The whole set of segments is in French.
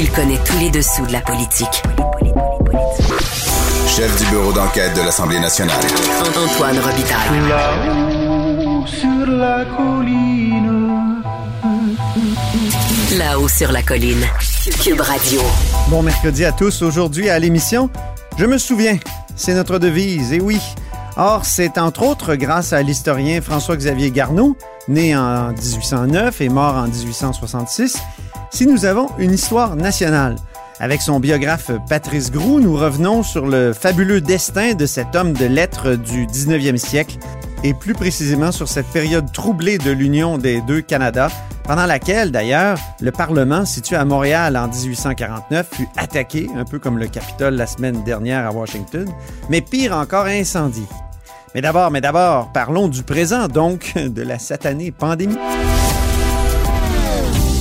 Il connaît tous les dessous de la politique. Chef du bureau d'enquête de l'Assemblée nationale. Antoine Robitaille. Là-haut sur la colline. Là-haut sur la colline. Cube Radio. Bon mercredi à tous. Aujourd'hui à l'émission, je me souviens, c'est notre devise, et oui. Or, c'est entre autres grâce à l'historien François-Xavier Garneau, né en 1809 et mort en 1866, si nous avons une histoire nationale. Avec son biographe Patrice Groux, nous revenons sur le fabuleux destin de cet homme de lettres du 19e siècle et plus précisément sur cette période troublée de l'union des deux Canada, pendant laquelle, d'ailleurs, le Parlement, situé à Montréal en 1849, fut attaqué, un peu comme le Capitole la semaine dernière à Washington, mais pire encore, incendié. Mais d'abord, mais d'abord, parlons du présent, donc, de la satanée pandémie.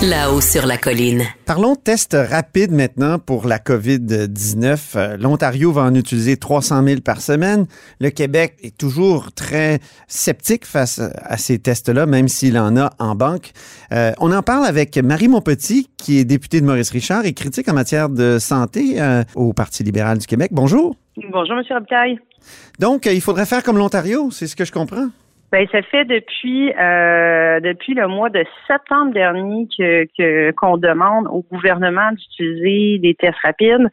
Là-haut sur la colline. Parlons test rapide maintenant pour la COVID-19. Euh, L'Ontario va en utiliser 300 000 par semaine. Le Québec est toujours très sceptique face à ces tests-là, même s'il en a en banque. Euh, on en parle avec Marie Monpetit, qui est députée de Maurice Richard et critique en matière de santé euh, au Parti libéral du Québec. Bonjour. Bonjour, M. Robitaille. Donc, il faudrait faire comme l'Ontario, c'est ce que je comprends? Ben, ça fait depuis euh, depuis le mois de septembre dernier que qu'on demande au gouvernement d'utiliser des tests rapides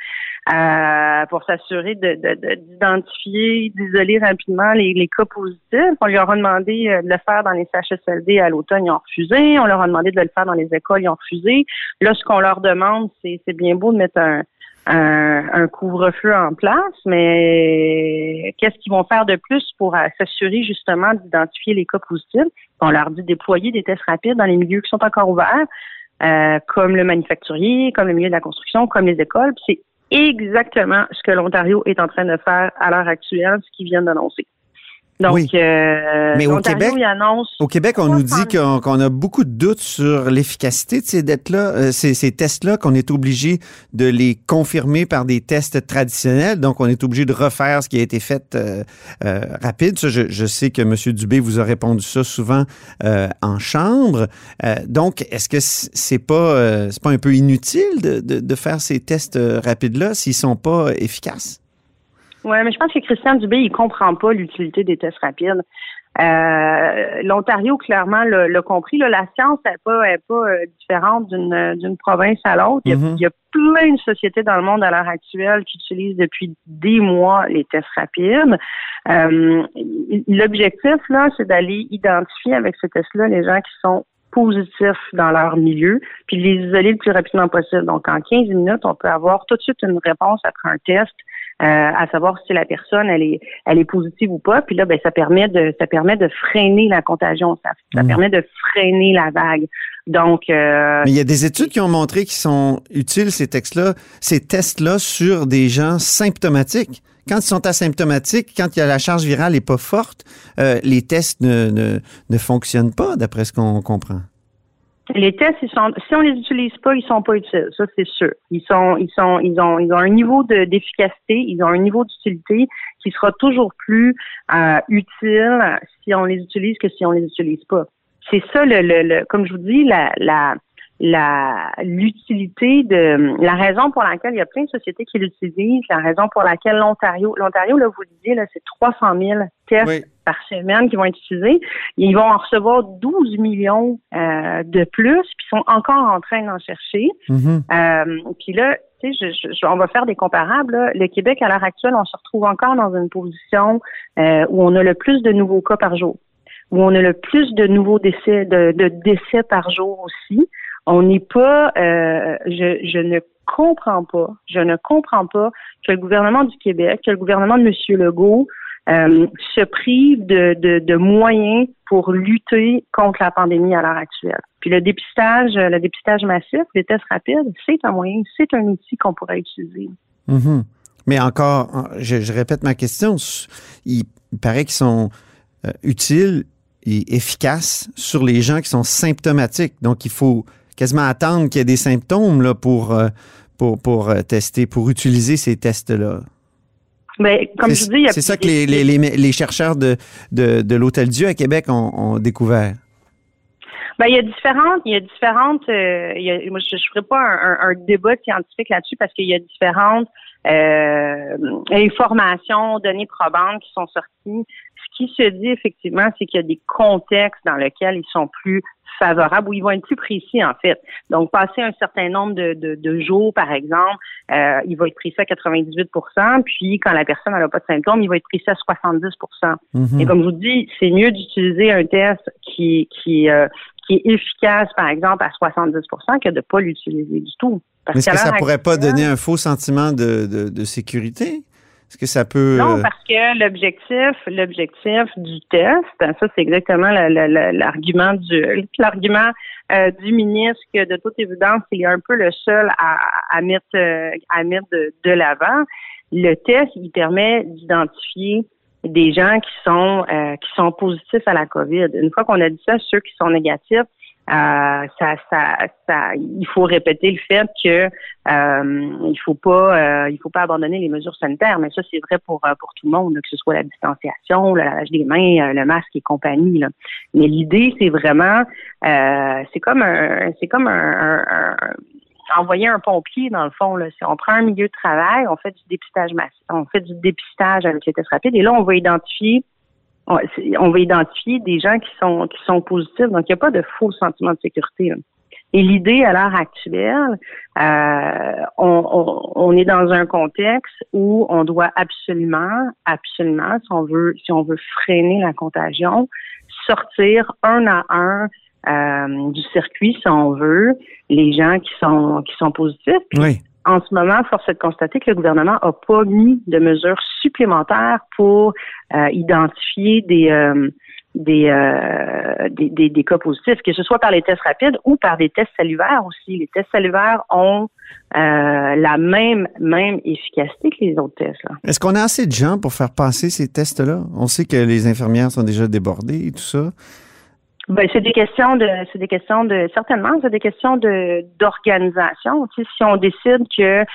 euh, pour s'assurer de- de- de- d'identifier, d'isoler rapidement les, les cas positifs. On leur a demandé euh, de le faire dans les CHSLD à l'automne, ils ont refusé. On leur a demandé de le faire dans les écoles, ils ont refusé. Là, ce qu'on leur demande, c'est c'est bien beau de mettre un un, un couvre-feu en place, mais qu'est-ce qu'ils vont faire de plus pour euh, s'assurer justement d'identifier les cas positifs? On leur dit de déployer des tests rapides dans les milieux qui sont encore ouverts, euh, comme le manufacturier, comme le milieu de la construction, comme les écoles. C'est exactement ce que l'Ontario est en train de faire à l'heure actuelle, ce qu'ils viennent d'annoncer. Donc, Oui. euh, Mais au Québec- annonce Au Québec, on nous dit qu'on a beaucoup de doutes sur l'efficacité de ces dettes-là, euh, ces, ces tests-là, qu'on est obligé de les confirmer par des tests traditionnels. Donc, on est obligé de refaire ce qui a été fait euh, euh, rapide. Ça, je, je sais que M. Dubé vous a répondu ça souvent euh, en chambre. Euh, donc, est-ce que c'est pas euh, c'est pas un peu inutile de, de, de faire ces tests rapides-là s'ils sont pas efficaces? Oui, mais je pense que Christian Dubé, il comprend pas l'utilité des tests rapides. Euh, L'Ontario, clairement, l'a l'a compris. Là, la science n'est pas, est pas euh, différente d'une province à l'autre. Il, y a- Mhm. il y a plein de sociétés dans le monde à l'heure actuelle qui utilisent depuis des mois les tests rapides. Euh, L'objectif, là, c'est d'aller identifier avec ces tests-là les gens qui sont positifs dans leur milieu, puis de les isoler le plus rapidement possible. Donc, en 15 minutes, on peut avoir tout de suite une réponse après un test, à savoir si la personne elle est elle est positive ou pas. Puis là, ben ça permet de ça permet de freiner la contagion, ça, ça Mhm. permet de freiner la vague. Donc, euh, Mais il y a des études qui ont montré qu'ils sont utiles, ces textes-là, ces tests-là, sur des gens symptomatiques. Quand ils sont asymptomatiques, quand il y a la charge virale n'est pas forte, euh, les tests ne, ne, ne fonctionnent pas, d'après ce qu'on comprend. Les tests, ils sont, si on les utilise pas, ils sont pas utiles. Ça, c'est sûr. Ils sont, ils sont, ils ont, ils ont un niveau de- d'efficacité, ils ont un niveau d'utilité qui sera toujours plus euh, utile si on les utilise que si on les utilise pas. C'est ça, le, le, le- comme je vous dis, la, la, la l'utilité de la raison pour laquelle il y a plein de sociétés qui l'utilisent, la raison pour laquelle l'Ontario, l'Ontario, là, vous le disiez, là, c'est 300 000 tests Oui. par semaine qui vont être utilisés. Ils vont en recevoir 12 millions euh, de plus, puis ils sont encore en train d'en chercher. Mhm. Euh, puis là, tu sais, je, je- on va faire des comparables. là. Le Québec, à l'heure actuelle, on se retrouve encore dans une position euh, où on a le plus de nouveaux cas par jour, où on a le plus de nouveaux décès, de, de décès par jour aussi. On n'est pas, euh, je, je ne comprends pas, je ne comprends pas que le gouvernement du Québec, que le gouvernement de M. Legault euh, se prive de, de, moyens pour lutter contre la pandémie à l'heure actuelle. Puis le dépistage, le dépistage massif, les tests rapides, c'est un moyen, c'est un outil qu'on pourrait utiliser. Mhm. Mais encore, je, répète ma question, il, il paraît qu'ils sont euh, utiles et efficaces sur les gens qui sont symptomatiques. Donc, il faut quasiment attendre qu'il y ait des symptômes là, pour, euh, pour, pour euh, tester, pour utiliser ces tests-là. Mais comme je dis, C'est ça que les, les, les, les chercheurs de, de, de l'Hôtel Dieu à Québec ont, ont découvert. Ben, il y a différentes, il y a différentes, euh, il y a, moi, je ne ferai pas un, un, débat scientifique là-dessus parce qu'il y a différentes euh, informations, données probantes qui sont sorties. Ce qui se dit effectivement, c'est qu'il y a des contextes dans lesquels ils sont plus favorables, où ils vont être plus précis, en fait. Donc, passer un certain nombre de, de, de jours, par exemple, euh, il va être précis à 98% puis quand la personne n'a pas de symptômes, il va être précis à 70 Mhm. Et comme je vous dis, c'est mieux d'utiliser un test qui, qui, euh, qui est efficace, par exemple, à 70% que de ne pas l'utiliser du tout. Parce Mais est-ce que ça pourrait pas donner un faux sentiment de, de, de sécurité? Est-ce que ça peut... Non, parce que l'objectif, l'objectif du test, ça c'est exactement l'argument du l'argument euh, du ministre que de toute évidence, il est un peu le seul à, à mettre à mettre de, de l'avant. Le test, il permet d'identifier des gens qui sont euh, qui sont positifs à la COVID. Une fois qu'on a dit ça, ceux qui sont négatifs, euh, ça, ça, ça, il faut répéter le fait que euh, il faut pas, euh, il faut pas abandonner les mesures sanitaires. Mais ça, c'est vrai pour euh, pour tout le monde, que ce soit la distanciation, le lavage des mains, le masque et compagnie. Là. Mais l'idée, c'est vraiment, c'est comme un, c'est comme un, un, envoyer un pompier, dans le fond. Là. Si on prend un milieu de travail, on fait du dépistage massif, on fait du dépistage avec les tests rapides, et là, on va identifier on va identifier des gens qui sont qui sont positifs. Donc, il n'y a pas de faux sentiment de sécurité. Et l'idée à l'heure actuelle, euh, on, on, est dans un contexte où on doit absolument, absolument, si on veut, si on veut freiner la contagion, sortir un à un euh, du circuit, si on veut, les gens qui sont qui sont positifs. oui. En ce moment, force est de constater que le gouvernement n'a pas mis de mesures supplémentaires pour euh, identifier des, euh, des, euh, des, des, cas positifs, que ce soit par les tests rapides ou par des tests salivaires aussi. Les tests salivaires ont la même, même efficacité que les autres tests. Est-ce qu'on a assez de gens pour faire passer ces tests-là? On sait que les infirmières sont déjà débordées et tout ça. Ben, c'est des questions de, c'est des questions de, certainement, c'est des questions de d'organisation. Tu sais, si on décide que euh,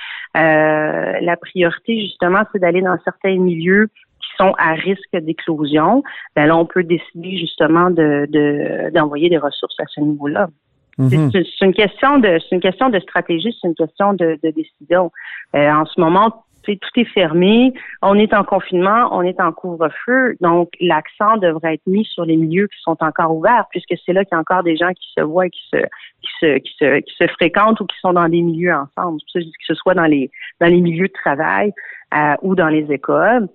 la priorité justement, c'est d'aller dans certains milieux qui sont à risque d'éclosion, ben là, on peut décider justement de, de d'envoyer des ressources à ce niveau-là. Mhm. C'est une question de, c'est une question de stratégie, c'est une question de, de décision. Euh, en ce moment, tout est fermé, on est en confinement, on est en couvre-feu, donc l'accent devrait être mis sur les milieux qui sont encore ouverts, puisque c'est là qu'il y a encore des gens qui se voient, qui se, qui se, qui se, qui se fréquentent ou qui sont dans des milieux ensemble, que ce soit dans les, dans les milieux de travail euh, ou dans les écoles.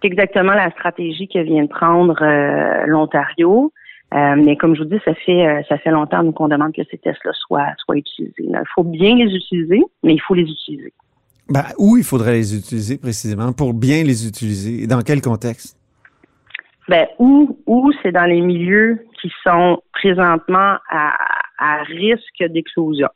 C'est exactement la stratégie que vient de prendre euh, l'Ontario. Euh, mais comme je vous dis, ça fait ça fait longtemps qu'on demande que ces tests-là soient soient utilisés. il faut bien les utiliser, mais il faut les utiliser. Ben, où il faudrait les utiliser précisément pour bien les utiliser? Et dans quel contexte? Ben, où, où c'est dans les milieux qui sont présentement à, à risque d'explosion.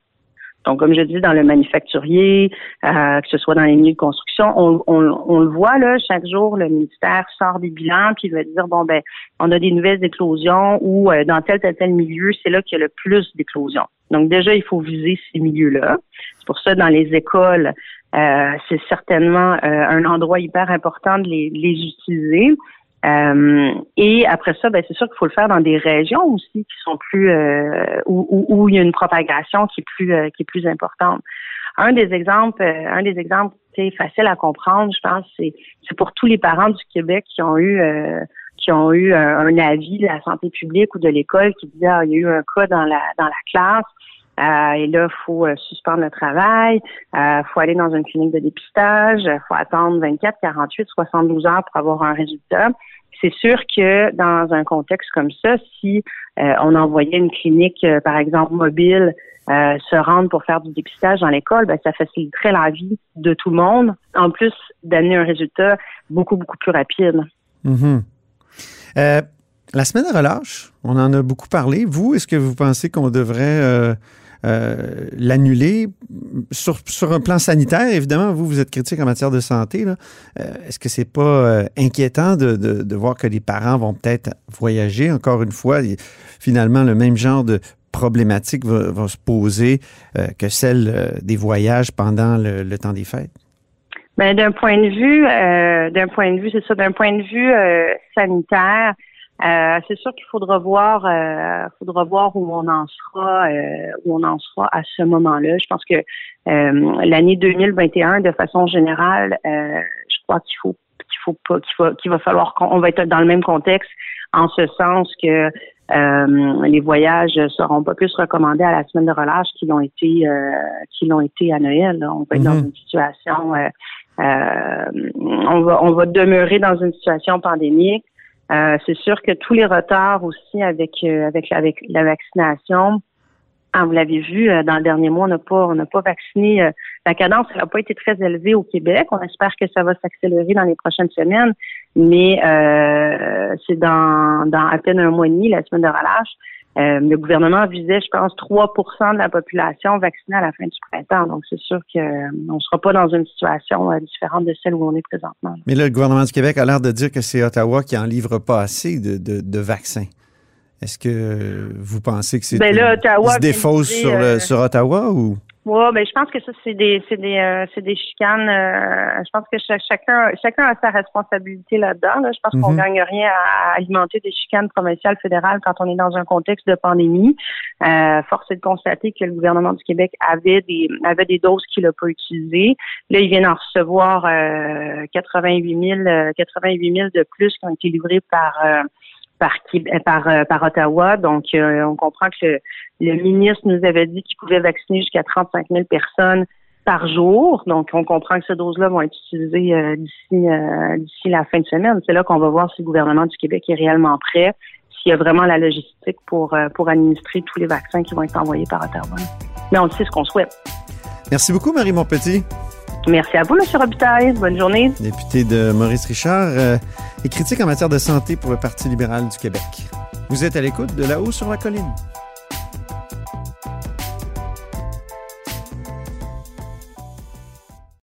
Donc, comme je dis, dans le manufacturier, euh, que ce soit dans les milieux de construction, on, on, on, le voit là, chaque jour, le ministère sort des bilans, puis il va dire bon ben, on a des nouvelles éclosions ou euh, dans tel tel tel milieu, c'est là qu'il y a le plus d'éclosions. Donc déjà, il faut viser ces milieux-là. C'est pour ça dans les écoles, euh, c'est certainement euh, un endroit hyper important de les, les utiliser. Euh, et après ça, ben, c'est sûr qu'il faut le faire dans des régions aussi qui sont plus euh, où, où, où, il y a une propagation qui est plus euh, qui est plus importante. Un des exemples, un des exemples facile à comprendre, je pense, c'est c'est pour tous les parents du Québec qui ont eu qui ont eu un, avis de la santé publique ou de l'école qui disait ah, il y a eu un cas dans la dans la classe. Euh, et là, faut suspendre le travail, il euh, faut aller dans une clinique de dépistage, faut attendre 24, 48, 72 heures pour avoir un résultat. C'est sûr que dans un contexte comme ça, si euh, on envoyait une clinique, euh, par exemple, mobile, euh, se rendre pour faire du dépistage dans l'école, ben, ça faciliterait la vie de tout le monde, en plus d'amener un résultat beaucoup, beaucoup plus rapide. Mm-hmm. la semaine de relâche, on en a beaucoup parlé. Vous, est-ce que vous pensez qu'on devrait euh, l'annuler? Sur, un plan sanitaire, évidemment, vous, vous êtes critique en matière de santé. Euh, Est-ce que c'est pas euh, inquiétant de, voir que les parents vont peut-être voyager? Encore une fois, finalement, le même genre de problématique va, se poser euh, que celle euh, des voyages pendant le temps des fêtes. Ben, d'un point de vue, euh, d'un point de vue, c'est ça, d'un point de vue euh, sanitaire, euh, c'est sûr qu'il faudra voir, euh, faudra voir où on en sera, où on en sera à ce moment-là. Je pense que l'année 2021, de façon générale, je crois qu'il faut qu'il faut pas qu'il va qu'il va falloir qu'on va être dans le même contexte en ce sens que euh, les voyages seront pas plus recommandés à la semaine de relâche qu'ils l'ont été euh, qu'ils l'ont été à Noël. On va être dans mhm. une situation euh, on va on va demeurer dans une situation pandémique. c'est sûr que tous les retards aussi avec avec avec la vaccination ah, vous l'avez vu, euh, dans le dernier mois, on n'a pas, pas vacciné. Euh, la cadence n'a pas été très élevée au Québec. On espère que ça va s'accélérer dans les prochaines semaines, mais euh, c'est dans, dans à peine un mois et demi, la semaine de relâche. Le gouvernement visait, je pense, 3% de la population vaccinée à la fin du printemps. Donc, c'est sûr qu'on ne sera pas dans une situation différente de celle où on est présentement. Mais là, le gouvernement du Québec a l'air de dire que c'est Ottawa qui en livre pas assez de, de, de vaccins. Est-ce que vous pensez que c'est ben là, se défausse sur, euh, sur Ottawa ou? Oui, ben je pense que ça c'est des c'est des euh, c'est des chicanes. Euh, je pense que chacun chacun a sa responsabilité là-dedans. Je pense qu'on mhm. gagne rien à, alimenter des chicanes provinciales, fédérales quand on est dans un contexte de pandémie. Euh, force est de constater que le gouvernement du Québec avait des avait des doses qu'il n'a pas utilisées. Là, il vient d'en recevoir 88 000 88 000 de plus qui ont été livrés par par, par, euh, par Ottawa. Donc, euh, on comprend que le, ministre nous avait dit qu'il pouvait vacciner jusqu'à 35 000 personnes par jour. Donc, on comprend que ces doses-là vont être utilisées euh, d'ici d'ici la fin de semaine. C'est là qu'on va voir si le gouvernement du Québec est réellement prêt, s'il y a vraiment la logistique pour pour administrer tous les vaccins qui vont être envoyés par Ottawa. Mais on sait ce qu'on souhaite. Merci beaucoup, Marie Montpetit. Merci à vous, M. Robitaille. Bonne journée. Député de Maurice Richard euh, et critique en matière de santé pour le Parti libéral du Québec. Vous êtes à l'écoute de là-haut sur la colline.